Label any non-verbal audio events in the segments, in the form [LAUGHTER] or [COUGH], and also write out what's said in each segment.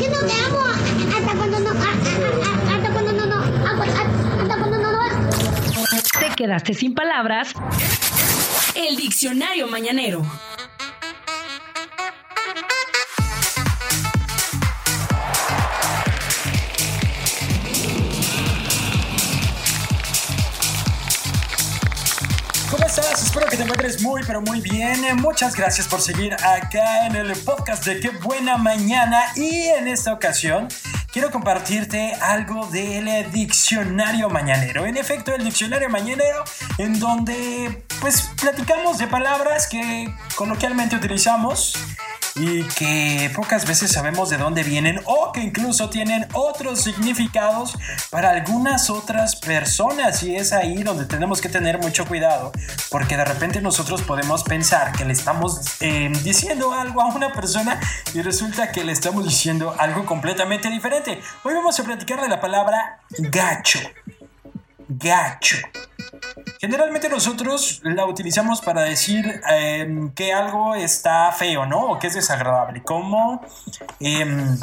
que no te amo hasta cuando no, hasta cuando no, no, hasta cuando no, no. Te quedaste sin palabras. El diccionario mañanero. Estás? Espero que te encuentres muy, pero muy bien. Muchas gracias por seguir acá en el podcast de Qué Buena Mañana. Y en esta ocasión quiero compartirte algo del diccionario mañanero. En efecto, el diccionario mañanero en donde pues platicamos de palabras que coloquialmente utilizamos y que pocas veces sabemos de dónde vienen o que incluso tienen otros significados para algunas otras personas y es ahí donde tenemos que tener mucho cuidado porque de repente nosotros podemos pensar que le estamos eh, diciendo algo a una persona y resulta que le estamos diciendo algo completamente diferente. Hoy vamos a platicar de la palabra gacho. Gacho. Generalmente nosotros la utilizamos para decir em, que algo está feo, ¿no? O que es desagradable. Como, em,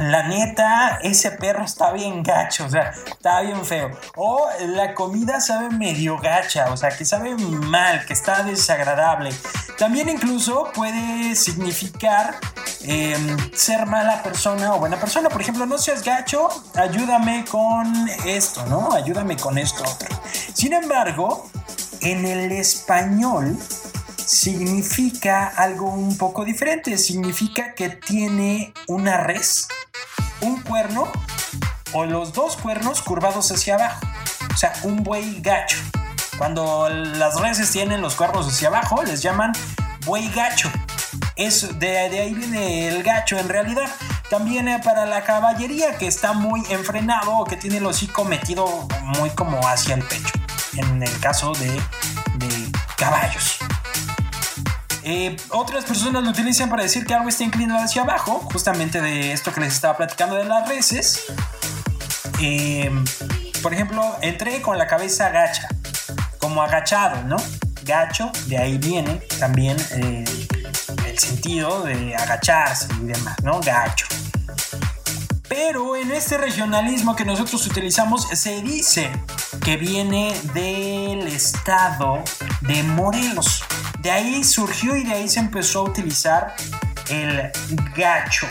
la neta, ese perro está bien gacho, o sea, está bien feo. O la comida sabe medio gacha, o sea, que sabe mal, que está desagradable. También incluso puede significar em, ser mala persona o buena persona. Por ejemplo, no seas gacho, ayúdame con esto, ¿no? Ayúdame con esto otro. Sin embargo, en el español significa algo un poco diferente. Significa que tiene una res, un cuerno o los dos cuernos curvados hacia abajo. O sea, un buey gacho. Cuando las reses tienen los cuernos hacia abajo, les llaman buey gacho. Es de, ahí viene el gacho en realidad. También eh, para la caballería que está muy enfrenado o que tiene el hocico metido muy como hacia el pecho. En el caso de, caballos. Eh, otras personas lo utilizan para decir que algo está inclinado hacia abajo, justamente de esto que les estaba platicando de las reses. Eh, por ejemplo, entré con la cabeza gacha, como agachado, ¿no? Gacho, de ahí viene también sentido de agacharse y demás, ¿no? Gacho. Pero en este regionalismo que nosotros utilizamos se dice que viene del estado de Morelos. De ahí surgió y de ahí se empezó a utilizar el gacho.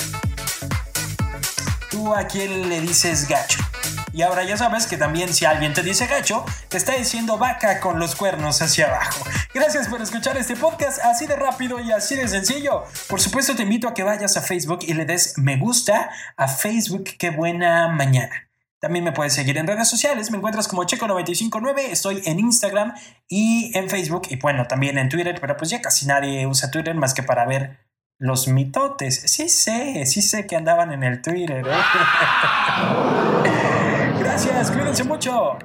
¿Tú a quién le dices gacho? Y ahora ya sabes que también si alguien te dice gacho, te está diciendo vaca con los cuernos hacia abajo. Gracias por escuchar este podcast así de rápido y así de sencillo. Por supuesto te invito a que vayas a Facebook y le des me gusta a Facebook. Qué buena mañana. También me puedes seguir en redes sociales, me encuentras como Checo959, estoy en Instagram y en Facebook y bueno, también en Twitter, pero pues ya casi nadie usa Twitter más que para ver los mitotes. Sí sé, sí sé que andaban en el Twitter. ¿eh? [LAUGHS] Gracias, cuídense mucho.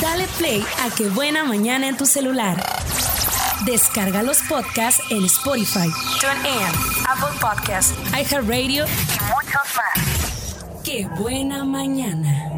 Dale play a Qué Buena Mañana en tu celular. Descarga los podcasts en Spotify, TuneIn, Apple Podcasts, iHeartRadio y muchos más. Qué Buena Mañana.